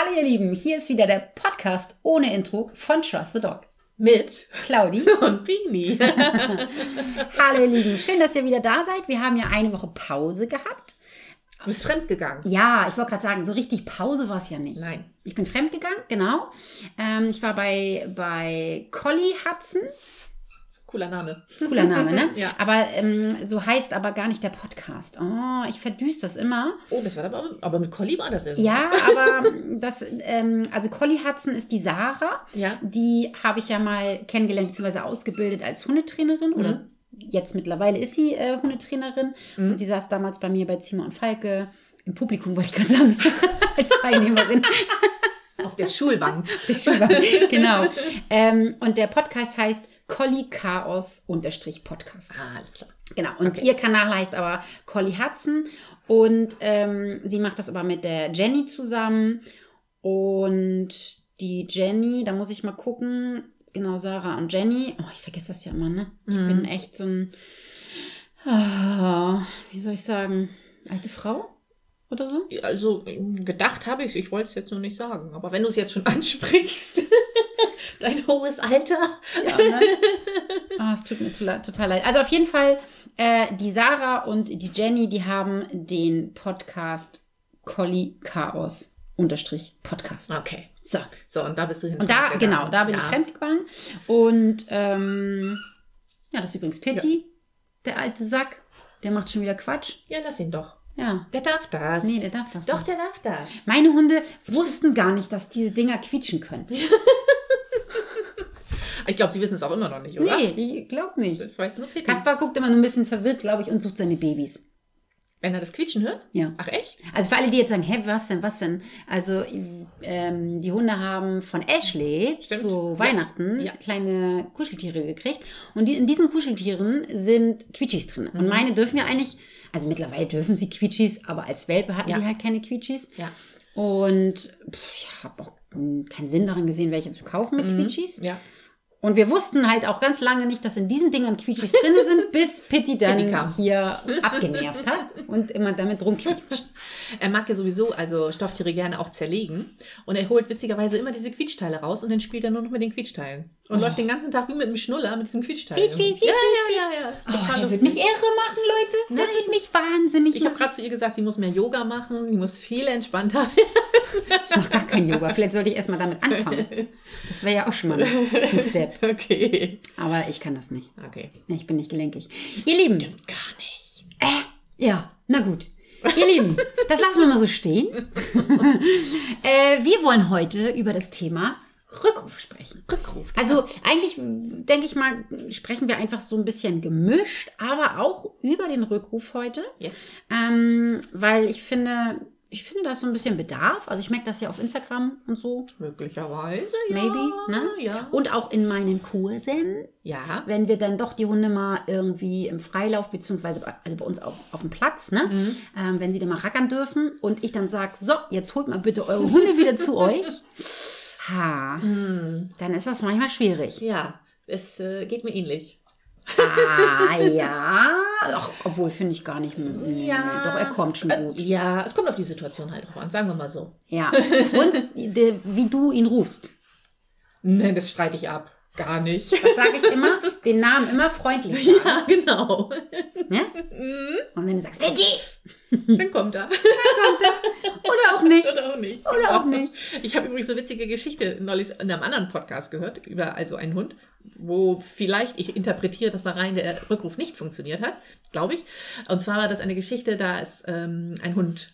Hallo ihr Lieben, hier ist wieder der Podcast ohne Intro von Trust the Dog. Mit Claudi. und Bini. Hallo ihr Lieben, schön, dass ihr wieder da seid. Wir haben ja eine Woche Pause gehabt. Du bist fremdgegangen. Ja, ich wollte gerade sagen, so richtig Pause war es ja nicht. Nein. Ich bin fremdgegangen, genau. Ähm, ich war bei, bei Collie Hudson. Cooler Name. Cooler Name, ne? Ja. Aber ähm, so heißt aber gar nicht der Podcast. Oh, ich verdüst das immer. Oh, das war aber, aber mit Colli war das irgendwie. Ja, aber das, ähm, also Collie Hudson ist die Sarah. Ja. Die habe ich ja mal kennengelernt bzw. ausgebildet als Hundetrainerin oder Mhm. jetzt mittlerweile ist sie äh, Hundetrainerin Mhm. und sie saß damals bei mir bei Zimmer und Falke im Publikum, wollte ich gerade sagen, als Teilnehmerin. Auf der Schulbank. Der Schüler. genau. Ähm, und der Podcast heißt Collie Chaos unterstrich Podcast. Ah, alles klar. Genau. Und Okay. ihr Kanal heißt aber Collie Hudson. Und ähm, sie macht das aber mit der Jenny zusammen. Und die Jenny, da muss ich mal gucken. Genau, Sarah und Jenny. Oh, ich vergesse das ja immer, ne? Ich Mhm. bin echt so ein, ah, wie soll ich sagen, alte Frau oder so? Also gedacht habe ich ich wollte es jetzt nur nicht sagen. Aber wenn du es jetzt schon ansprichst, dein hohes Alter. Ja, ne? Ah, es tut mir total, leid. Also auf jeden Fall, äh, die Sarah und die Jenny, die haben den Podcast Collie Chaos unterstrich Podcast. Okay. So. So, und da bist du hin. Und da, fremdgegangen. genau, da bin ja. ich fremdgegangen. Und ähm, ja, das ist übrigens Pitti, der alte Sack. Der macht schon wieder Quatsch. Ja, lass ihn doch. Ja. Der darf das. Nee, der darf das Doch, nicht. der darf das. Meine Hunde wussten gar nicht, dass diese Dinger quietschen können. Ich glaube, sie wissen es auch immer noch nicht, oder? Nee, ich glaub nicht. Das weiß nur Pitti. Kaspar guckt immer nur ein bisschen verwirrt, glaube ich, und sucht seine Babys. Wenn er das Quietschen hört? Ja. Ach, echt? Also für alle, die jetzt sagen, hä, was denn, was denn? Also ähm, die Hunde haben von Ashley Stimmt. zu Ja. Weihnachten Ja. kleine Kuscheltiere gekriegt. Und die, in diesen Kuscheltieren sind Quietschis drin. Und Mhm. meine dürfen ja eigentlich, also mittlerweile dürfen sie Quietschis, aber als Welpe hatten Ja. sie halt keine Quietschis. Ja. Und pff, ich habe auch keinen Sinn daran gesehen, welche zu kaufen mit Mhm. Quietschis. Ja. Und wir wussten halt auch ganz lange nicht, dass in diesen Dingern Quietschis drin sind, bis Pitti dann hier abgenervt hat und immer damit rumquietscht. Er mag ja sowieso also Stofftiere gerne auch zerlegen. Und er holt witzigerweise immer diese Quietschteile raus und dann spielt er nur noch mit den Quietschteilen. Und Oh. läuft den ganzen Tag wie mit einem Schnuller mit diesem Quietschteil. Quietsch, quietsch, ja, quietsch, ja, ja, ja. Ist Oh, total der wird mich irre machen, Leute. Der Nein. wird mich wahnsinnig Ich habe machen. gerade zu ihr gesagt, sie muss mehr Yoga machen, die muss viel entspannter. Ich mache gar kein Yoga. Vielleicht sollte ich erstmal damit anfangen. Das wäre ja auch schon mal ein Step. okay. Aber ich kann das nicht. Okay. Ich bin nicht gelenkig. Ihr Lieben, Gar nicht. ja, na gut. Ihr Lieben, das lassen wir mal so stehen. äh, wir wollen heute über das Thema Rückruf sprechen. Rückruf. Also eigentlich denke ich mal, sprechen wir einfach so ein bisschen gemischt, aber auch über den Rückruf heute. Yes. Ähm, weil ich finde, ich finde, da ist so ein bisschen Bedarf. Also ich merke das ja auf Instagram und so. Möglicherweise, ja. Maybe, ne? Ja. Und auch in meinen Kursen, Ja. wenn wir dann doch die Hunde mal irgendwie im Freilauf, beziehungsweise bei- also bei uns auf, auf dem Platz, ne? Mhm. Ähm, wenn sie dann mal rackern dürfen und ich dann sage, so, jetzt holt mal bitte eure Hunde wieder zu euch. Ha, Hm. dann ist das manchmal schwierig. Ja, es äh, geht mir ähnlich. Ah, ja. Ach, obwohl, finde ich gar nicht. Nee, Ja. Doch, er kommt schon Äh, gut. ja, es kommt auf die Situation halt drauf an, sagen wir mal so. Ja. Und de, wie du ihn rufst. Nein, das streite ich ab. Gar nicht. Das sage ich immer, den Namen immer freundlich sagen. Ja, genau. Ne? Mhm. Und wenn du sagst, Vicky! Dann kommt er. Oder auch nicht. Oder auch nicht. Oder auch nicht. Ich habe übrigens eine witzige Geschichte neulich in einem anderen Podcast gehört, über also einen Hund, wo vielleicht, ich interpretiere das mal rein, der Rückruf nicht funktioniert hat, glaube ich. Und zwar war das eine Geschichte, da ist ähm, ein Hund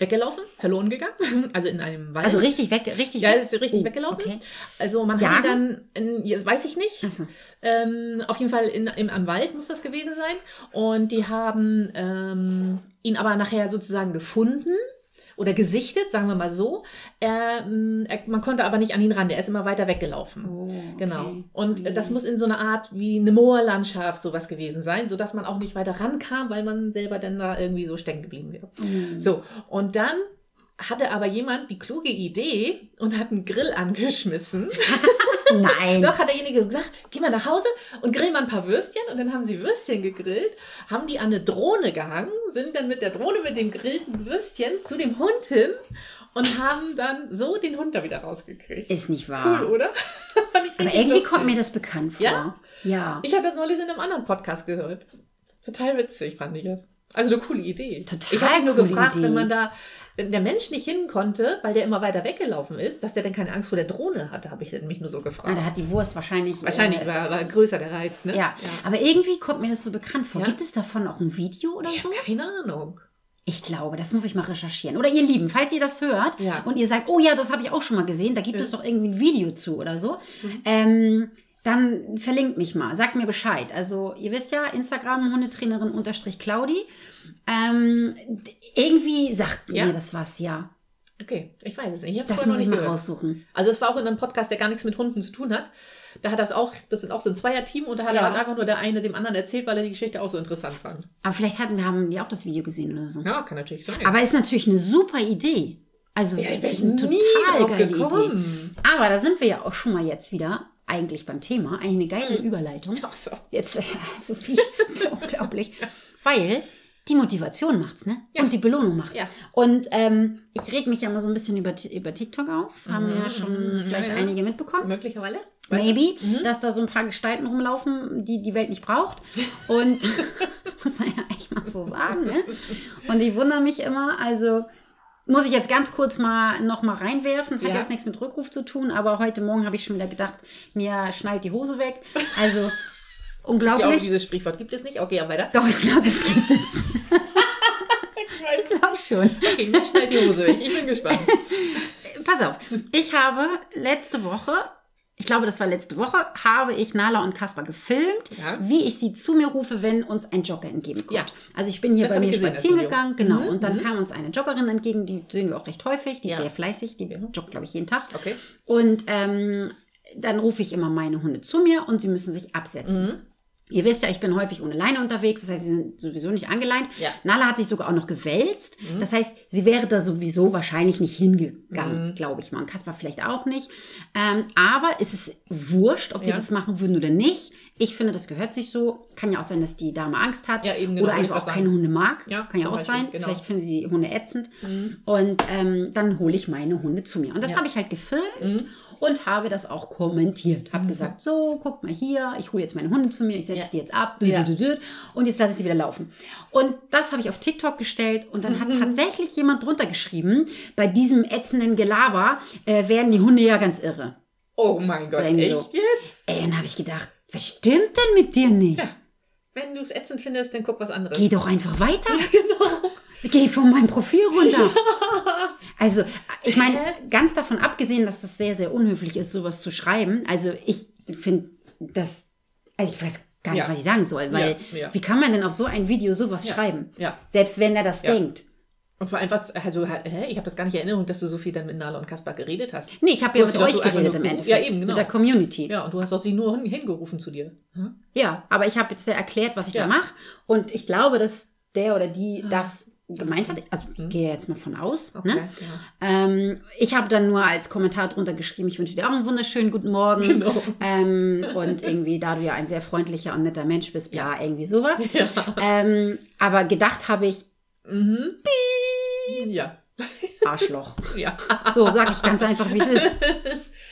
weggelaufen, verloren gegangen, also in einem Wald. Also richtig weg, richtig ja, ist richtig Oh, weggelaufen. Okay. Also man Jagen? hat ihn dann, in, weiß ich nicht, Achso. ähm, auf jeden Fall in, im, am Wald muss das gewesen sein. Und die haben ähm, ihn aber nachher sozusagen gefunden oder gesichtet, sagen wir mal so. Ähm, er, man konnte aber nicht an ihn ran, der ist immer weiter weggelaufen. Oh, okay. Genau. Und Mhm. das muss in so einer Art wie eine Moorlandschaft sowas gewesen sein, sodass man auch nicht weiter rankam, weil man selber dann da irgendwie so stecken geblieben wäre. Mhm. So, und dann hatte aber jemand die kluge Idee und hat einen Grill angeschmissen. Nein. Doch, hat derjenige gesagt, geh mal nach Hause und grill mal ein paar Würstchen. Und dann haben sie Würstchen gegrillt, haben die an eine Drohne gehangen, sind dann mit der Drohne mit dem gegrillten Würstchen zu dem Hund hin und haben dann so den Hund da wieder rausgekriegt. Ist nicht wahr. Cool, oder? Aber irgendwie lustig. kommt mir das bekannt vor. Ja? Ja. Ich habe das neulich in einem anderen Podcast gehört. Total witzig fand ich das. Also eine coole Idee. Total Ich habe nur gefragt, Idee. wenn man da, wenn der Mensch nicht hin konnte, weil der immer weiter weggelaufen ist, dass der denn keine Angst vor der Drohne hatte, habe ich mich nur so gefragt. da hat die Wurst wahrscheinlich. Wahrscheinlich Äh, war, war größer der Reiz, ne? ja. aber irgendwie kommt mir das so bekannt vor. Ja? Gibt es davon auch ein Video oder Ich so? keine Ahnung. Ich glaube, das muss ich mal recherchieren. Oder ihr Lieben, falls ihr das hört Ja. und ihr sagt, oh ja, das habe ich auch schon mal gesehen, da gibt Ja. es doch irgendwie ein Video zu oder so, Mhm. ähm, dann verlinkt mich mal, sagt mir Bescheid. Also ihr wisst ja, Instagram Hundetrainerin unterstrich Claudi. Ähm, irgendwie sagt Ja? mir das was, ja. Okay, ich weiß es nicht. Ich Das muss ich mal gehört. raussuchen. Also es war auch in einem Podcast, der gar nichts mit Hunden zu tun hat. Da hat das auch, das sind auch so ein Zweierteam und da hat Ja. er also einfach nur der eine dem anderen erzählt, weil er die Geschichte auch so interessant fand. Aber vielleicht hatten wir haben die auch das Video gesehen oder so. Ja, kann natürlich sein. Aber ist natürlich eine super Idee. Also ja, ich total geile Idee. gekommen. Aber da sind wir ja auch schon mal jetzt wieder eigentlich beim Thema. Eigentlich eine geile Hm. Überleitung. Ach so. Jetzt, äh, Sophie, unglaublich. Weil die Motivation macht's, ne? Ja. Und die Belohnung macht's. Ja. Und ähm, ich reg mich ja mal so ein bisschen über, über TikTok auf. Haben Mhm, ja schon mhm, vielleicht ja. einige mitbekommen. Möglicherweise. Maybe, Mhm. dass da so ein paar Gestalten rumlaufen, die die Welt nicht braucht. Und muss man ja echt mal so sagen, ne? Und ich wundere mich immer, also muss ich jetzt ganz kurz mal noch mal reinwerfen. Hat Ja. jetzt nichts mit Rückruf zu tun, aber heute Morgen habe ich schon wieder gedacht, mir schnallt die Hose weg. Also Ich glaube, unglaublich. dieses Sprichwort gibt es nicht. Okay, ja, weiter. Doch, ich glaube, es gibt es. Ich glaube schon. Okay, mir schnell die Hose weg. Ich bin gespannt. Pass auf, ich habe letzte Woche, ich glaube, das war letzte Woche, habe ich Nala und Kaspar gefilmt, Ja. wie ich sie zu mir rufe, wenn uns ein Jogger entgegenkommt. Ja. Also ich bin hier Das bei mir spazieren gegangen, genau, Mhm, und dann mhm. kam uns eine Joggerin entgegen, die sehen wir auch recht häufig, die ist Ja. sehr fleißig, die joggt, glaube ich, jeden Tag. Okay. Und ähm, dann rufe ich immer meine Hunde zu mir und sie müssen sich absetzen. Mhm. Ihr wisst ja, ich bin häufig ohne Leine unterwegs, das heißt, sie sind sowieso nicht angeleint. Ja. Nala hat sich sogar auch noch gewälzt. Mhm. Das heißt, sie wäre da sowieso wahrscheinlich nicht hingegangen, Mhm. glaube ich mal. Und Kaspar vielleicht auch nicht. Ähm, aber es ist wurscht, ob sie Ja. das machen würden oder nicht. Ich finde, das gehört sich so. Kann ja auch sein, dass die Dame Angst hat. Ja, eben, genau, oder einfach auch keine. Hunde mag. Ja, Kann ja auch Beispiel, sein. genau. Vielleicht finden sie Hunde ätzend. Mhm. Und ähm, dann hole ich meine Hunde zu mir. Und das Ja. habe ich halt gefilmt Mhm. und habe das auch kommentiert. Habe gesagt, so, guckt mal hier, ich hole jetzt meine Hunde zu mir, ich setze die jetzt ab und jetzt lasse ich sie wieder laufen. Und das habe ich auf TikTok gestellt und dann hat tatsächlich jemand drunter geschrieben, bei diesem ätzenden Gelaber äh, werden die Hunde ja ganz irre. Oh mein Gott, echt so. jetzt? Ey, dann habe ich gedacht, was stimmt denn mit dir nicht? Wenn du es ätzend findest, dann guck was anderes. Geh doch einfach weiter. Genau. Geh von meinem Profil runter. Also, ich meine, ganz davon abgesehen, dass das sehr, sehr unhöflich ist, sowas zu schreiben. Also, ich finde das, also ich weiß gar nicht, Ja. was ich sagen soll, weil Ja, ja. wie kann man denn auf so ein Video sowas Ja. schreiben? Ja. Selbst wenn er das Ja. denkt. Und vor allem was, also, hä? Ich habe das gar nicht in Erinnerung, dass du so viel dann mit Nala und Kaspar geredet hast. Nee, ich habe ja mit euch geredet im. Endeffekt. Ja, eben, genau. Mit der Community. Ja, Ja, und du hast doch sie nur hin- hingerufen zu dir. Hm? aber ich habe jetzt ja erklärt, was ich Ja. da mache. Und ich glaube, dass der oder die das gemeint hat. Also, ich Mhm. gehe jetzt mal von aus. Okay, Ne? ja. Ähm, ich habe dann nur als Kommentar drunter geschrieben, ich wünsche dir auch einen wunderschönen guten Morgen. Genau. Ähm, und irgendwie, da du ja ein sehr freundlicher und netter Mensch bist, bla, irgendwie sowas. Ja. Ähm, aber gedacht habe ich, Mhm. Ja. Arschloch. Ja. So sage ich ganz einfach, wie es ist.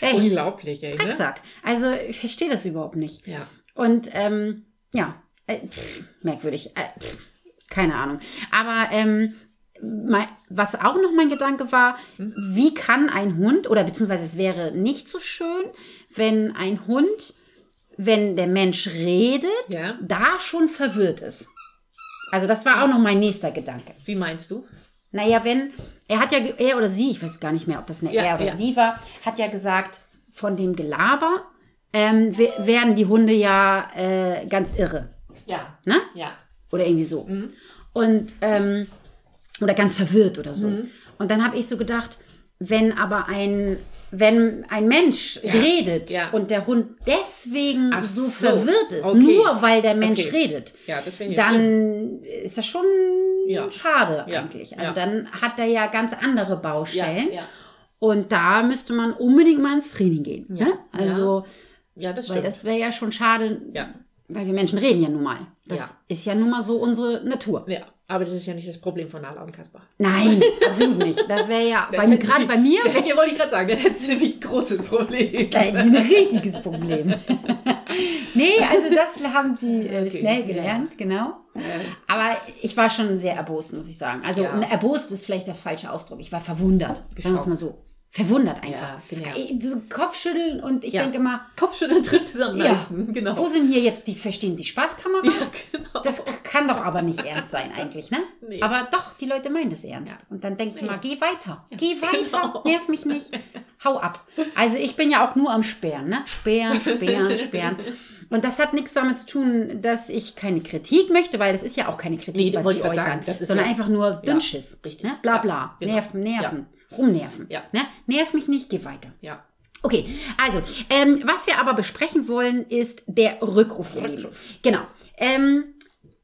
Echt, Unglaublich, ey. Ne? Drecksack. Also ich verstehe das überhaupt nicht. Ja. Und ähm, ja, äh, pff, merkwürdig. Äh, pff, keine Ahnung. Aber ähm, mein, was auch noch mein Gedanke war, wie kann ein Hund, oder beziehungsweise es wäre nicht so schön, wenn ein Hund, wenn der Mensch redet, Ja. da schon verwirrt ist. Also das war auch noch mein nächster Gedanke. Wie meinst du? Naja, wenn, er hat ja, er oder sie, ich weiß gar nicht mehr, ob das eine Ja, er oder ja. sie war, hat ja gesagt, von dem Gelaber ähm, we- werden die Hunde ja äh, ganz irre. Ja. Ne? Ja. Oder irgendwie so. Mhm. Und, ähm, oder ganz verwirrt oder so. Mhm. Und dann habe ich so gedacht, wenn aber ein, wenn ein Mensch Ja. redet Ja. und der Hund deswegen Ach so, verwirrt ist, Okay. nur weil der Mensch Okay. redet, Ja, hier schlimm. dann ist das schon schade eigentlich. Also dann hat er ja ganz andere Baustellen. Und da müsste man unbedingt mal ins Training gehen. Ne? Also, ja, das weil das wäre ja schon schade, weil wir Menschen reden ja nun mal. Das ist ja nun mal so unsere Natur. Ja. Aber das ist ja nicht das Problem von Nala und Kaspar. Nein, absolut nicht. Das wäre ja bei, mir- gerade bei mir Ja, hier wollte ich gerade sagen, dann hättest du nämlich ein großes Problem. Ein richtiges Problem. nee, also das haben sie äh, schnell ja. gelernt, genau. Aber ich war schon sehr erbost, muss ich sagen. Also Ja. erbost ist vielleicht der falsche Ausdruck. Ich war verwundert. Sagen wir es mal so. Verwundert einfach. Ja, genau. So Kopfschütteln und ich Ja. denke immer, Kopfschütteln trifft es am Ja. meisten, genau. wo sind hier jetzt die Verstehen Sie Spaßkameras? Genau. Das kann doch aber nicht ernst sein eigentlich, ne? Nee. Aber doch, die Leute meinen das ernst. Und dann denke ich mal, geh weiter. Geh weiter, genau. nerv mich nicht. Hau ab. Also ich bin ja auch nur am Sperren, ne? Sperren, sperren, sperren. Und das hat nichts damit zu tun, dass ich keine Kritik möchte, weil das ist ja auch keine Kritik, Nee, was die äußern, sagen. Das ist sondern einfach nur Dünnschiss. richtig. Ne? Bla bla. genau. Nerven, nerven. Rumnerven. Ja. Ne? Nerv mich nicht, geh weiter. ja. Okay, also, ähm, was wir aber besprechen wollen, ist der Rückruf, ihr Lieben. Rückruf. Genau. Ähm,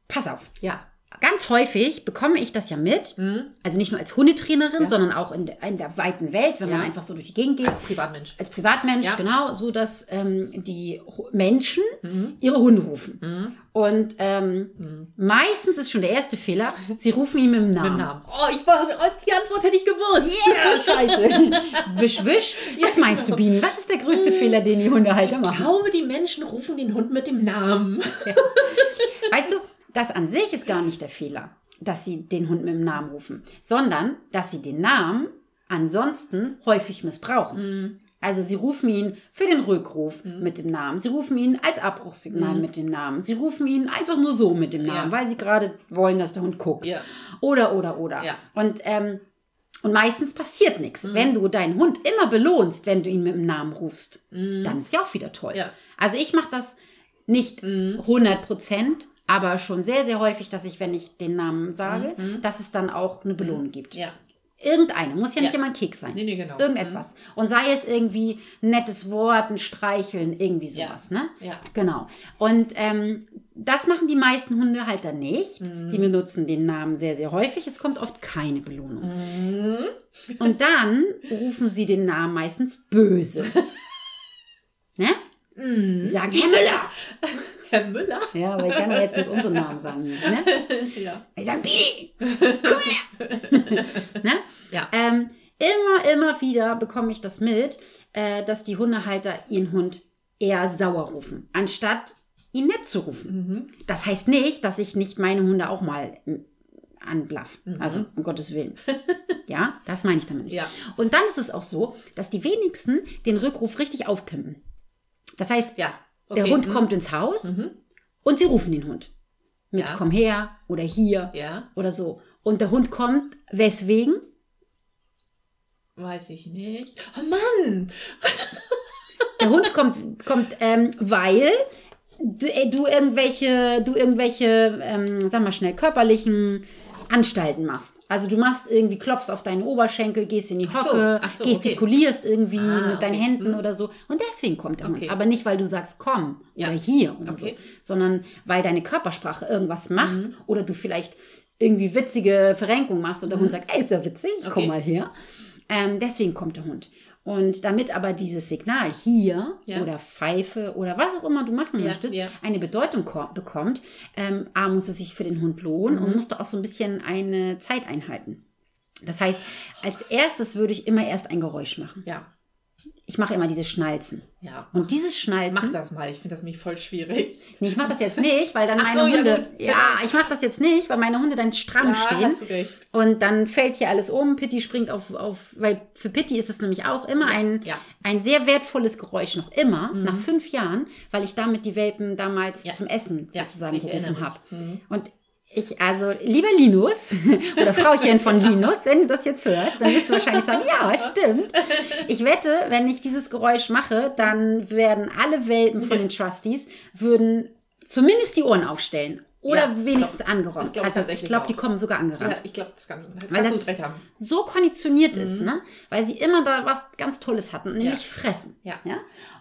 pass auf. Ja. Ganz häufig bekomme ich das ja mit, Mhm. also nicht nur als Hundetrainerin, sondern auch in der, in der weiten Welt, wenn man Ja. einfach so durch die Gegend geht. Als Privatmensch. Als Privatmensch, Ja. genau, so dass ähm, die Menschen ihre Hunde rufen. Mhm. Und ähm, meistens ist schon der erste Fehler, sie rufen ihn mit dem Namen. Mit Namen. Oh, ich war, die Antwort hätte ich gewusst. Ja, scheiße. wisch, wisch. Was meinst du, Bini? Was ist der größte Fehler, den die Hundehalter Ich machen? glaube, die Menschen rufen den Hund mit dem Namen. Weißt du, das an sich ist gar nicht der Fehler, dass sie den Hund mit dem Namen rufen, sondern dass sie den Namen ansonsten häufig missbrauchen. Also sie rufen ihn für den Rückruf mit dem Namen. Sie rufen ihn als Abbruchssignal mit dem Namen. Sie rufen ihn einfach nur so mit dem Namen, Ja. weil sie gerade wollen, dass der Hund guckt. Ja. Oder, oder, oder. Ja. Und, ähm, und meistens passiert nichts. Wenn du deinen Hund immer belohnst, wenn du ihn mit dem Namen rufst, dann ist ja auch wieder toll. Also ich mache das nicht 100 Prozent, aber schon sehr, sehr häufig, dass ich, wenn ich den Namen sage, dass es dann auch eine Belohnung gibt. Ja. Irgendeine, muss ja nicht Ja. immer ein Keks sein. Nee, nee, genau. Irgendetwas. Und sei es irgendwie ein nettes Wort, ein Streicheln, irgendwie sowas, ne? Ja. Genau. Und ähm, das machen die meisten Hundehalter nicht. Die benutzen den Namen sehr, sehr häufig. Es kommt oft keine Belohnung. Und dann rufen sie den Namen meistens böse. ne? Sie sagen, Herr Müller! Herr Müller? Ja, aber ich kann doch jetzt nicht unseren Namen sagen. Ne? Ja. Ich sage, Bini, komm her! ne? Ja. Ähm, immer, immer wieder bekomme ich das mit, äh, dass die Hundehalter ihren Hund eher sauer rufen, anstatt ihn nett zu rufen. Mhm. Das heißt nicht, dass ich nicht meine Hunde auch mal mm, anblaff. Mhm. Also, um Gottes Willen. ja, das meine ich damit nicht. Ja. Und dann ist es auch so, dass die wenigsten den Rückruf richtig aufpimpen. Das heißt, Ja. Der Okay. Hund Mhm. kommt ins Haus Mhm. und sie rufen den Hund. Mit Ja. komm her oder hier Ja. oder so. Und der Hund kommt, weswegen? Weiß ich nicht. Oh Mann! Der Hund kommt, kommt ähm, weil du, äh, du irgendwelche, du irgendwelche, ähm, sag mal schnell, körperlichen Anstalten machst. Also du machst irgendwie, klopfst auf deine Oberschenkel, gehst in die Ach so, Hocke, ach so, okay. gestikulierst irgendwie Ah, mit deinen okay. Händen Hm. oder so. Und deswegen kommt der Hund. Okay. Aber nicht, weil du sagst, komm Ja. oder hier oder so. Okay. Sondern weil deine Körpersprache irgendwas macht Mhm. oder du vielleicht irgendwie witzige Verrenkung machst und der Hund sagt, ey, ist ja witzig, komm Mhm. Okay. mal her. Ähm, deswegen kommt der Hund. Und damit aber dieses Signal hier Ja. oder Pfeife oder was auch immer du machen Ja, möchtest, ja. eine Bedeutung ko- bekommt, ähm, A, muss es sich für den Hund lohnen Mhm. und musst du auch so ein bisschen eine Zeit einhalten. Das heißt, als erstes würde ich immer erst ein Geräusch machen. Ja. Ich mache immer dieses Schnalzen. Ja. Und dieses Schnalzen. Mach das mal. Ich finde das nämlich voll schwierig. Nee, ich mache das jetzt nicht, weil dann meine so, ja, Hunde. gut. Ja, ich mache das jetzt nicht, weil meine Hunde dann stramm stehen. hast du recht. Und dann fällt hier alles um. Pitti springt auf, auf weil für Pitti ist es nämlich auch immer ein, Ja. Mhm. ein sehr wertvolles Geräusch, noch immer, nach fünf Jahren, weil ich damit die Welpen damals Ja. zum Essen Ja, sozusagen gerufen habe. Mhm. Und ich, also, lieber Linus oder Frauchen von Linus, wenn du das jetzt hörst, dann wirst du wahrscheinlich sagen, ja, stimmt. Ich wette, wenn ich dieses Geräusch mache, dann werden alle Welpen von den Trustees, würden zumindest die Ohren aufstellen. Oder Ja, wenigstens glaub- angerollt. das glaub ich Also ich glaube, die kommen sogar angerannt. Ja, ich glaube, das kann. Weil das recht haben. so konditioniert ist, ne? Weil sie immer da was ganz Tolles hatten, nämlich Ja. fressen. Ja. ja?